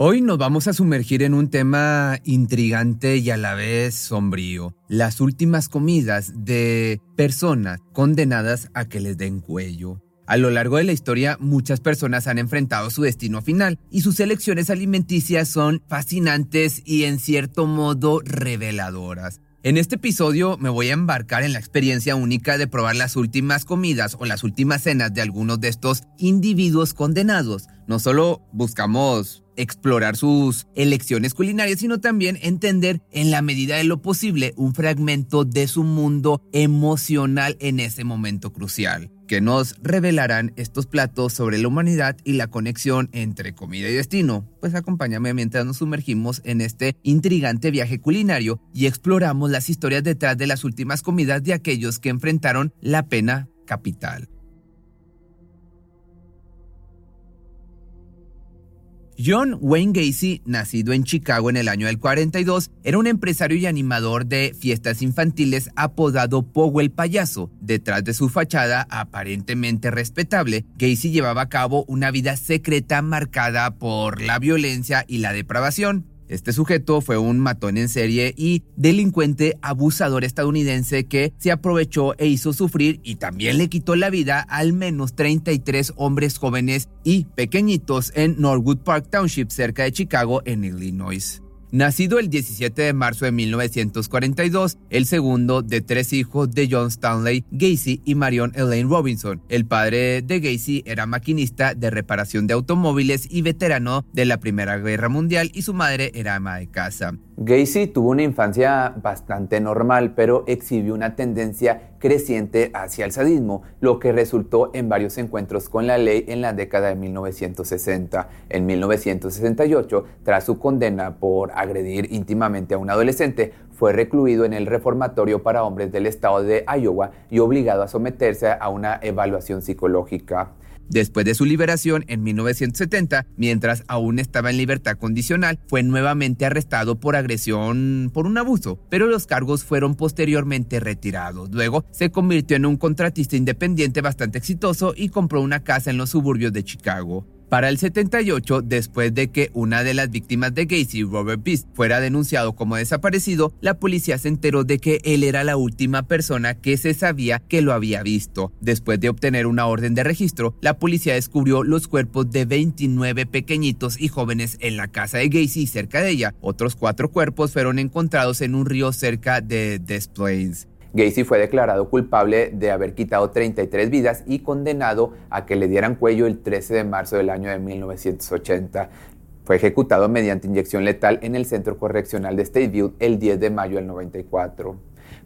Hoy nos vamos a sumergir en un tema intrigante y a la vez sombrío, las últimas comidas de personas condenadas a que les den cuello. A lo largo de la historia, muchas personas han enfrentado su destino final y sus elecciones alimenticias son fascinantes y en cierto modo reveladoras. En este episodio me voy a embarcar en la experiencia única de probar las últimas comidas o las últimas cenas de algunos de estos individuos condenados. No solo buscamos explorar sus elecciones culinarias, sino también entender en la medida de lo posible un fragmento de su mundo emocional en ese momento crucial que nos revelarán estos platos sobre la humanidad y la conexión entre comida y destino. Pues acompáñame mientras nos sumergimos en este intrigante viaje culinario y exploramos las historias detrás de las últimas comidas de aquellos que enfrentaron la pena capital. John Wayne Gacy, nacido en Chicago en el año del 42, era un empresario y animador de fiestas infantiles apodado Pogo el Payaso. Detrás de su fachada aparentemente respetable, Gacy llevaba a cabo una vida secreta marcada por la violencia y la depravación. Este sujeto fue un matón en serie y delincuente abusador estadounidense que se aprovechó e hizo sufrir y también le quitó la vida al menos 33 hombres jóvenes y pequeñitos en Norwood Park Township cerca de Chicago en Illinois. Nacido el 17 de marzo de 1942, el segundo de tres hijos de John Stanley Gacy y Marion Elaine Robinson. El padre de Gacy era maquinista de reparación de automóviles y veterano de la Primera Guerra Mundial y su madre era ama de casa. Gacy tuvo una infancia bastante normal, pero exhibió una tendencia creciente hacia el sadismo, lo que resultó en varios encuentros con la ley en la década de 1960. En 1968, tras su condena por agredir íntimamente a un adolescente, fue recluido en el reformatorio para hombres del estado de Iowa y obligado a someterse a una evaluación psicológica. Después de su liberación en 1970, mientras aún estaba en libertad condicional, fue nuevamente arrestado por agresión por un abuso, pero los cargos fueron posteriormente retirados. Luego se convirtió en un contratista independiente bastante exitoso y compró una casa en los suburbios de Chicago. Para el 78, después de que una de las víctimas de Gacy, Robert Beast, fuera denunciado como desaparecido, la policía se enteró de que él era la última persona que se sabía que lo había visto. Después de obtener una orden de registro, la policía descubrió los cuerpos de 29 pequeñitos y jóvenes en la casa de Gacy cerca de ella. Otros cuatro cuerpos fueron encontrados en un río cerca de Des Plains. Gacy fue declarado culpable de haber quitado 33 vidas y condenado a que le dieran cuello el 13 de marzo del año de 1980. Fue ejecutado mediante inyección letal en el Centro Correccional de Stateville el 10 de mayo del 94.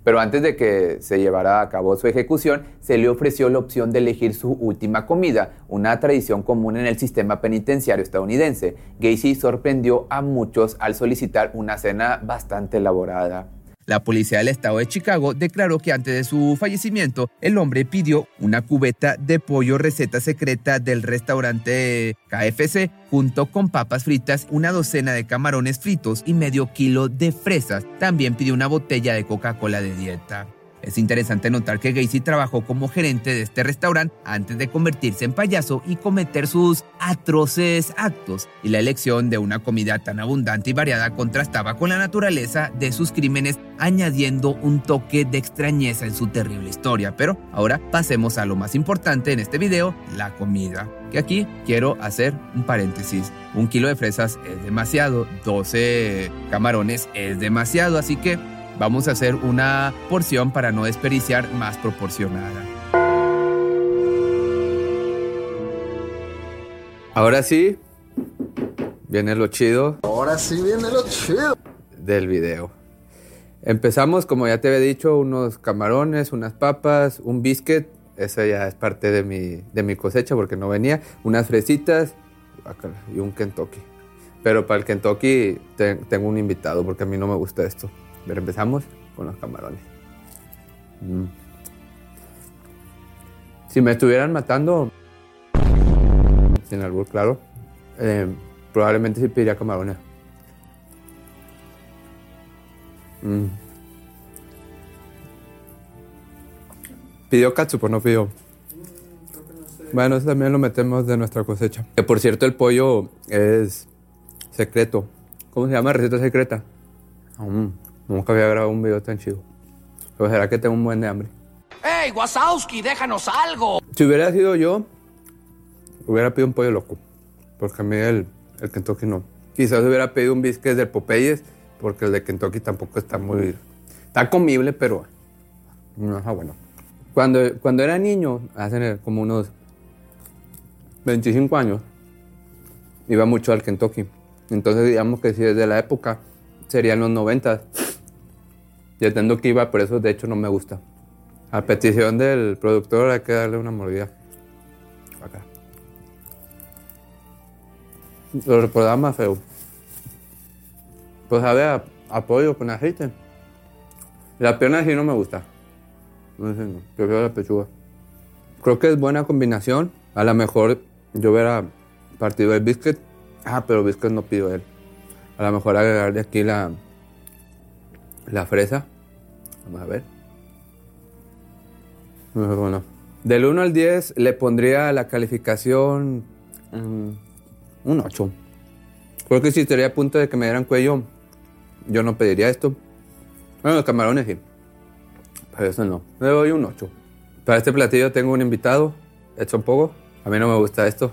Pero antes de que se llevara a cabo su ejecución, se le ofreció la opción de elegir su última comida, una tradición común en el sistema penitenciario estadounidense. Gacy sorprendió a muchos al solicitar una cena bastante elaborada. La policía del estado de Chicago declaró que antes de su fallecimiento, el hombre pidió una cubeta de pollo receta secreta del restaurante KFC junto con papas fritas, una docena de camarones fritos y medio kilo de fresas. También pidió una botella de Coca-Cola de dieta. Es interesante notar que Gacy trabajó como gerente de este restaurante antes de convertirse en payaso y cometer sus atroces actos, y la elección de una comida tan abundante y variada contrastaba con la naturaleza de sus crímenes, añadiendo un toque de extrañeza en su terrible historia. Pero ahora pasemos a lo más importante en este video, la comida. Que aquí quiero hacer un paréntesis. Un kilo de fresas es demasiado, 12 camarones es demasiado, así que Vamos a hacer una porción para no desperdiciar más proporcionada. Ahora sí, viene lo chido. Ahora sí viene lo chido. Del video. Empezamos, como ya te había dicho, unos camarones, unas papas, un biscuit. Eso ya es parte de mi, de mi cosecha porque no venía. Unas fresitas y un Kentucky. Pero para el Kentucky tengo un invitado porque a mí no me gusta esto. Pero empezamos con los camarones. Mm. Si me estuvieran matando, sin albur, claro, eh, probablemente sí pediría camarones. Mm. Pidió katsupo, no pidió. Bueno, eso también lo metemos de nuestra cosecha. Que por cierto, el pollo es secreto. ¿Cómo se llama? Receta secreta. Mm, nunca había grabado un video tan chido. Pero será que tengo un buen de hambre. ¡Ey, Wasowski, déjanos algo! Si hubiera sido yo, hubiera pedido un pollo loco. Porque a mí el, el Kentucky no. Quizás hubiera pedido un biscuit del Popeyes, porque el de Kentucky tampoco está muy... Está comible, pero no está bueno. Cuando, cuando era niño, hace como unos 25 años, iba mucho al Kentucky. Entonces, digamos que si desde la época serían los 90. Ya entiendo que iba, por eso de hecho no me gusta. A petición del productor hay que darle una mordida. Acá. Lo recordaba más feo. Pues a, a pollo con aceite. La pierna sí no me gusta. No sé, no. Prefiero la pechuga. Creo que es buena combinación. A lo mejor yo hubiera partido el biscuit. Ah, pero biscuit no pido él. A lo mejor agregarle aquí la, la fresa. Vamos a ver. Bueno, del 1 al 10 le pondría la calificación mm, un 8. Creo si estaría a punto de que me dieran cuello, yo no pediría esto. Bueno, los camarones sí. Pero eso no. Le doy un 8. Para este platillo tengo un invitado, hecho un poco. A mí no me gusta esto.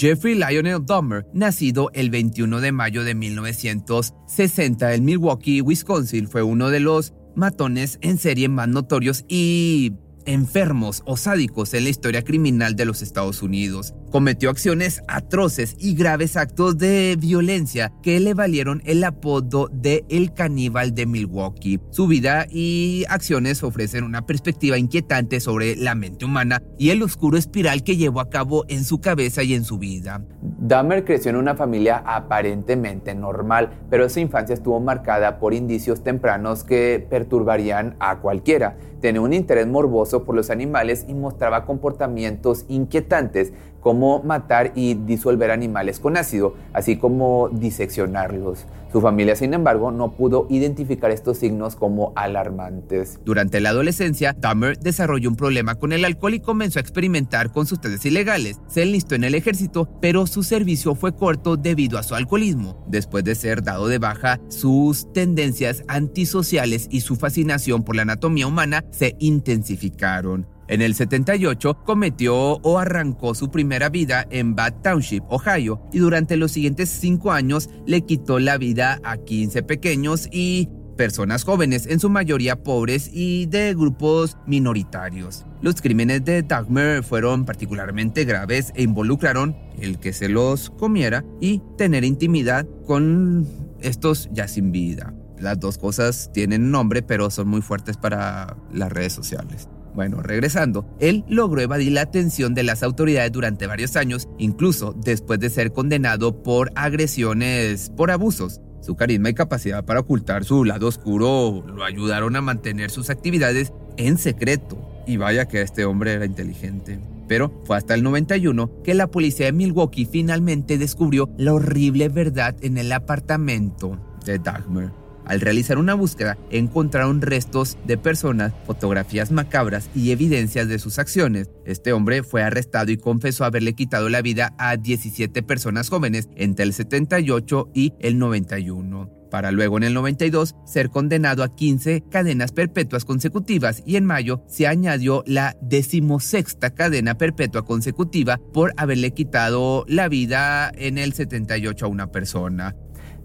Jeffrey Lionel Dahmer, nacido el 21 de mayo de 1960 en Milwaukee, Wisconsin, fue uno de los matones en serie más notorios y enfermos o sádicos en la historia criminal de los Estados Unidos. Cometió acciones atroces y graves actos de violencia que le valieron el apodo de El Caníbal de Milwaukee. Su vida y acciones ofrecen una perspectiva inquietante sobre la mente humana y el oscuro espiral que llevó a cabo en su cabeza y en su vida. Dahmer creció en una familia aparentemente normal, pero su infancia estuvo marcada por indicios tempranos que perturbarían a cualquiera. Tenía un interés morboso por los animales y mostraba comportamientos inquietantes como matar y disolver animales con ácido, así como diseccionarlos. Su familia, sin embargo, no pudo identificar estos signos como alarmantes. Durante la adolescencia, Dahmer desarrolló un problema con el alcohol y comenzó a experimentar con sustancias ilegales. Se enlistó en el ejército, pero su servicio fue corto debido a su alcoholismo. Después de ser dado de baja, sus tendencias antisociales y su fascinación por la anatomía humana se intensificaron. En el 78 cometió o arrancó su primera vida en Bad Township, Ohio, y durante los siguientes cinco años le quitó la vida a 15 pequeños y personas jóvenes, en su mayoría pobres y de grupos minoritarios. Los crímenes de Dagmer fueron particularmente graves e involucraron el que se los comiera y tener intimidad con estos ya sin vida. Las dos cosas tienen nombre, pero son muy fuertes para las redes sociales. Bueno, regresando, él logró evadir la atención de las autoridades durante varios años, incluso después de ser condenado por agresiones por abusos. Su carisma y capacidad para ocultar su lado oscuro lo ayudaron a mantener sus actividades en secreto. Y vaya que este hombre era inteligente. Pero fue hasta el 91 que la policía de Milwaukee finalmente descubrió la horrible verdad en el apartamento de Dagmar. Al realizar una búsqueda, encontraron restos de personas, fotografías macabras y evidencias de sus acciones. Este hombre fue arrestado y confesó haberle quitado la vida a 17 personas jóvenes entre el 78 y el 91 para luego en el 92 ser condenado a 15 cadenas perpetuas consecutivas y en mayo se añadió la decimosexta cadena perpetua consecutiva por haberle quitado la vida en el 78 a una persona.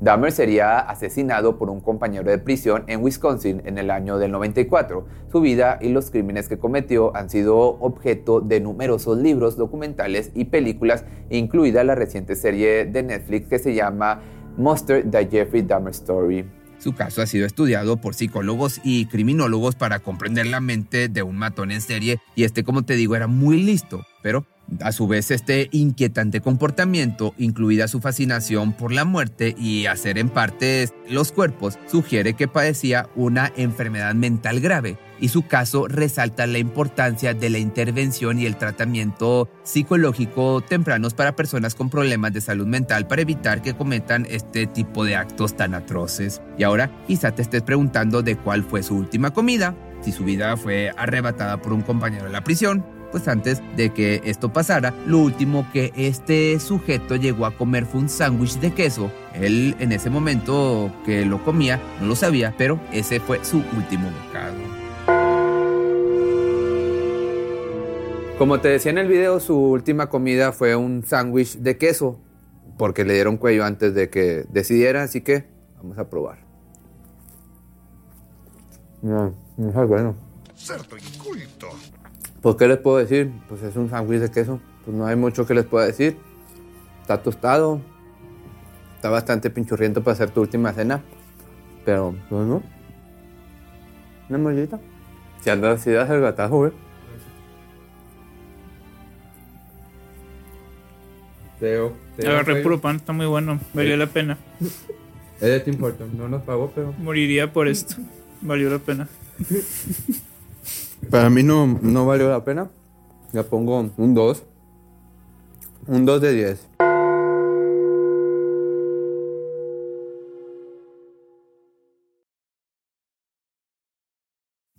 Dahmer sería asesinado por un compañero de prisión en Wisconsin en el año del 94. Su vida y los crímenes que cometió han sido objeto de numerosos libros, documentales y películas, incluida la reciente serie de Netflix que se llama Monster The Jeffrey Dahmer Story. Su caso ha sido estudiado por psicólogos y criminólogos para comprender la mente de un matón en serie y este, como te digo, era muy listo, pero A su vez, este inquietante comportamiento, incluida su fascinación por la muerte y hacer en partes los cuerpos, sugiere que padecía una enfermedad mental grave y su caso resalta la importancia de la intervención y el tratamiento psicológico tempranos para personas con problemas de salud mental para evitar que cometan este tipo de actos tan atroces. Y ahora quizá te estés preguntando de cuál fue su última comida, si su vida fue arrebatada por un compañero de la prisión, pues antes de que esto pasara, lo último que este sujeto llegó a comer fue un sándwich de queso. Él en ese momento que lo comía no lo sabía, pero ese fue su último bocado. Como te decía en el video, su última comida fue un sándwich de queso, porque le dieron cuello antes de que decidiera, así que vamos a probar. No, no es bueno. Certo inculto. Pues, ¿qué les puedo decir? Pues es un sándwich de queso. Pues no hay mucho que les pueda decir. Está tostado. Está bastante pinchurriento para hacer tu última cena. Pero, pues no. Una mollita. Si andas así, das el gatajo, güey. Teo, Agarré puro pan, está muy bueno. Valió la pena. Es de Tim Hortons. No nos pagó, pero... Moriría por esto. Valió la pena. Para mí no, no valió la pena. Le pongo un 2. Un 2 de 10.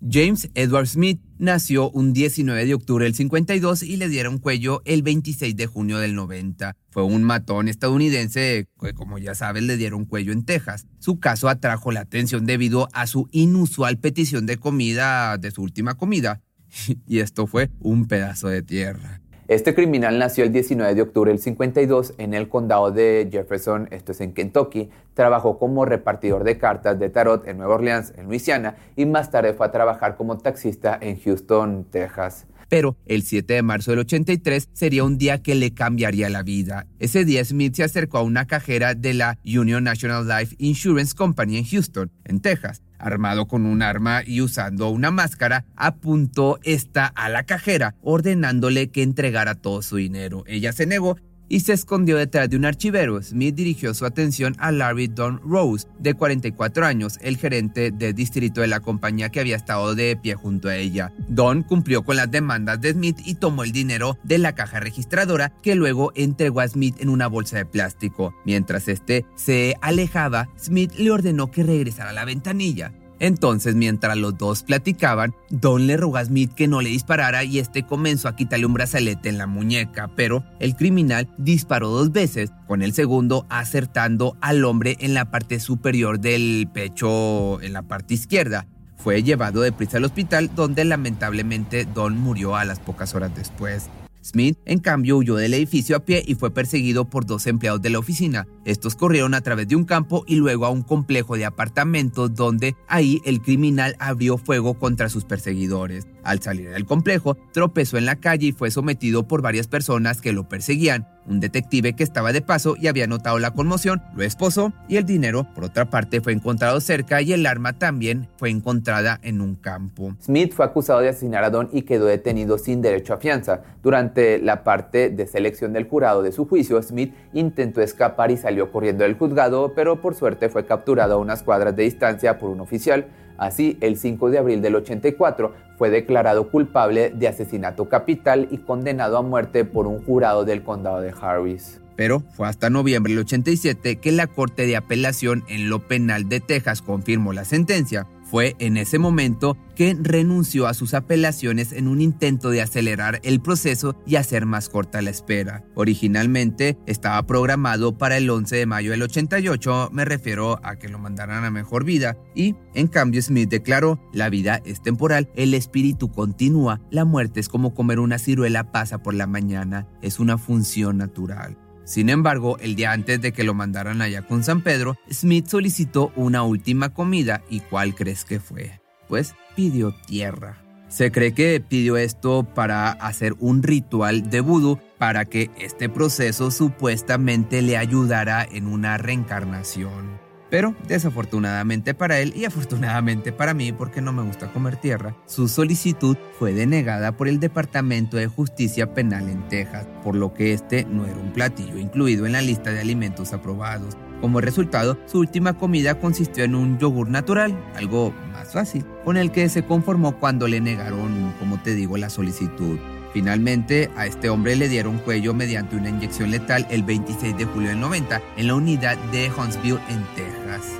James Edward Smith nació un 19 de octubre del 52 y le dieron cuello el 26 de junio del 90. Fue un matón estadounidense que, como ya sabes, le dieron cuello en Texas. Su caso atrajo la atención debido a su inusual petición de comida de su última comida. Y esto fue un pedazo de tierra. Este criminal nació el 19 de octubre del 52 en el condado de Jefferson, esto es en Kentucky. Trabajó como repartidor de cartas de tarot en Nueva Orleans, en Luisiana, y más tarde fue a trabajar como taxista en Houston, Texas. Pero el 7 de marzo del 83 sería un día que le cambiaría la vida. Ese día Smith se acercó a una cajera de la Union National Life Insurance Company en Houston, en Texas. Armado con un arma y usando una máscara, apuntó esta a la cajera, ordenándole que entregara todo su dinero. Ella se negó y se escondió detrás de un archivero. Smith dirigió su atención a Larry Don Rose, de 44 años, el gerente de distrito de la compañía que había estado de pie junto a ella. Don cumplió con las demandas de Smith y tomó el dinero de la caja registradora que luego entregó a Smith en una bolsa de plástico. Mientras este se alejaba, Smith le ordenó que regresara a la ventanilla. Entonces, mientras los dos platicaban, Don le rogó a Smith que no le disparara y este comenzó a quitarle un brazalete en la muñeca, pero el criminal disparó dos veces, con el segundo acertando al hombre en la parte superior del pecho, en la parte izquierda. Fue llevado deprisa al hospital donde lamentablemente Don murió a las pocas horas después. Smith, en cambio, huyó del edificio a pie y fue perseguido por dos empleados de la oficina. Estos corrieron a través de un campo y luego a un complejo de apartamentos donde ahí el criminal abrió fuego contra sus perseguidores. Al salir del complejo, tropezó en la calle y fue sometido por varias personas que lo perseguían. Un detective que estaba de paso y había notado la conmoción lo esposó y el dinero, por otra parte, fue encontrado cerca y el arma también fue encontrada en un campo. Smith fue acusado de asesinar a Don y quedó detenido sin derecho a fianza. Durante la parte de selección del jurado de su juicio, Smith intentó escapar y salió corriendo del juzgado, pero por suerte fue capturado a unas cuadras de distancia por un oficial. Así, el 5 de abril del 84 fue declarado culpable de asesinato capital y condenado a muerte por un jurado del condado de Harris. Pero fue hasta noviembre del 87 que la Corte de Apelación en lo Penal de Texas confirmó la sentencia. Fue en ese momento que renunció a sus apelaciones en un intento de acelerar el proceso y hacer más corta la espera. Originalmente estaba programado para el 11 de mayo del 88, me refiero a que lo mandaran a mejor vida, y en cambio Smith declaró, la vida es temporal, el espíritu continúa, la muerte es como comer una ciruela pasa por la mañana, es una función natural. Sin embargo, el día antes de que lo mandaran allá con San Pedro, Smith solicitó una última comida y ¿cuál crees que fue? Pues pidió tierra. Se cree que pidió esto para hacer un ritual de vudú para que este proceso supuestamente le ayudara en una reencarnación. Pero desafortunadamente para él y afortunadamente para mí, porque no me gusta comer tierra, su solicitud fue denegada por el Departamento de Justicia Penal en Texas, por lo que este no era un platillo incluido en la lista de alimentos aprobados. Como resultado, su última comida consistió en un yogur natural, algo más fácil, con el que se conformó cuando le negaron, como te digo, la solicitud. Finalmente, a este hombre le dieron cuello mediante una inyección letal el 26 de julio del 90 en la unidad de Huntsville, en Texas.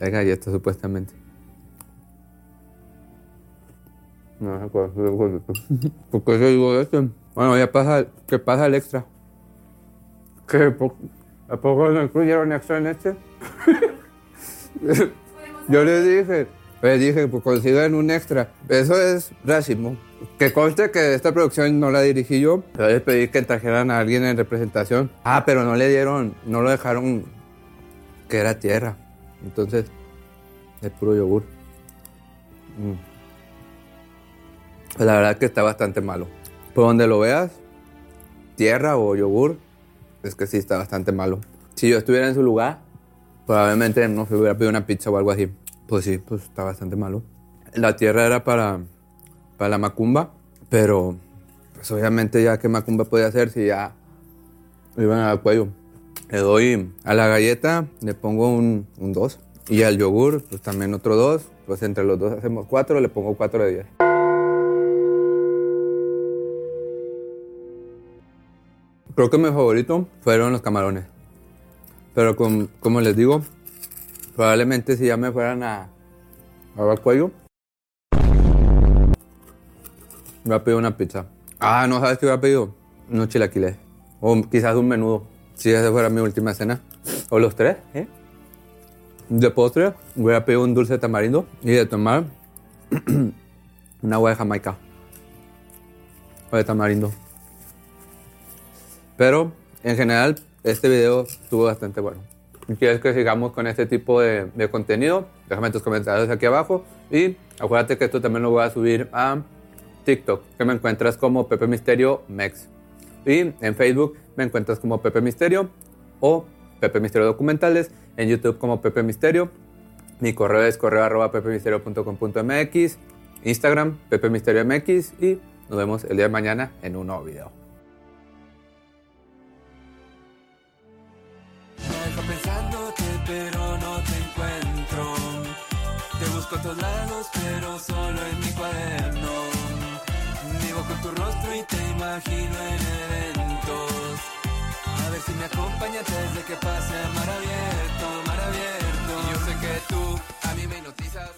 Es galleta, supuestamente. No me acuerdo. ¿Por qué se digo esto? Bueno, ya pasa, ¿qué pasa el extra? ¿Qué? ¿Po- ¿A poco no incluyeron extra en este? Yo les dije, les dije, pues consigan un extra. Eso es racismo. Que conste que esta producción no la dirigí yo. Yo les pedí que trajeran a alguien en representación. Ah, pero no le dieron, no lo dejaron que era tierra. Entonces, es puro yogur. Mm. Pues la verdad que está bastante malo. Por donde lo veas, tierra o yogur, es que sí está bastante malo. Si yo estuviera en su lugar, probablemente no se hubiera pedido una pizza o algo así. Pues sí, pues está bastante malo. La tierra era para, para la macumba, pero pues obviamente ya que macumba podía hacer si ya iban al cuello. Le doy a la galleta, le pongo un 2. Y al yogur, pues también otro 2. Pues entre los dos hacemos 4, le pongo 4 de 10. Creo que mi favorito fueron los camarones. Pero com- como les digo, probablemente si ya me fueran a, a dar cuello, me a pedir una pizza. Ah, no sabes qué hubiera pedido. Unos chilaquiles. O quizás un menudo. Si esa fuera mi última cena. O los tres, ¿eh? De postre, voy a pedir un dulce de tamarindo y de tomar una agua de Jamaica. O de tamarindo. Pero, en general, este video estuvo bastante bueno. Si quieres que sigamos con este tipo de, contenido, déjame tus comentarios aquí abajo. Y acuérdate que esto también lo voy a subir a TikTok, que me encuentras como Pepe Misterio Mex. Y en Facebook me encuentras como Pepe Misterio o Pepe Misterio Documentales. En YouTube como Pepe Misterio. Mi correo es correo arroba pepemisterio.com.mx. Instagram Pepe Misterio MX. Y nos vemos el día de mañana en un nuevo video. Pero no te encuentro. Te busco a todos lados, pero solo en mi cuaderno. Vivo con tu rostro y te imagino en eventos. A ver si me acompañas desde que pase mar abierto, mar abierto. Yo sé que tú a mí me hipnotizas.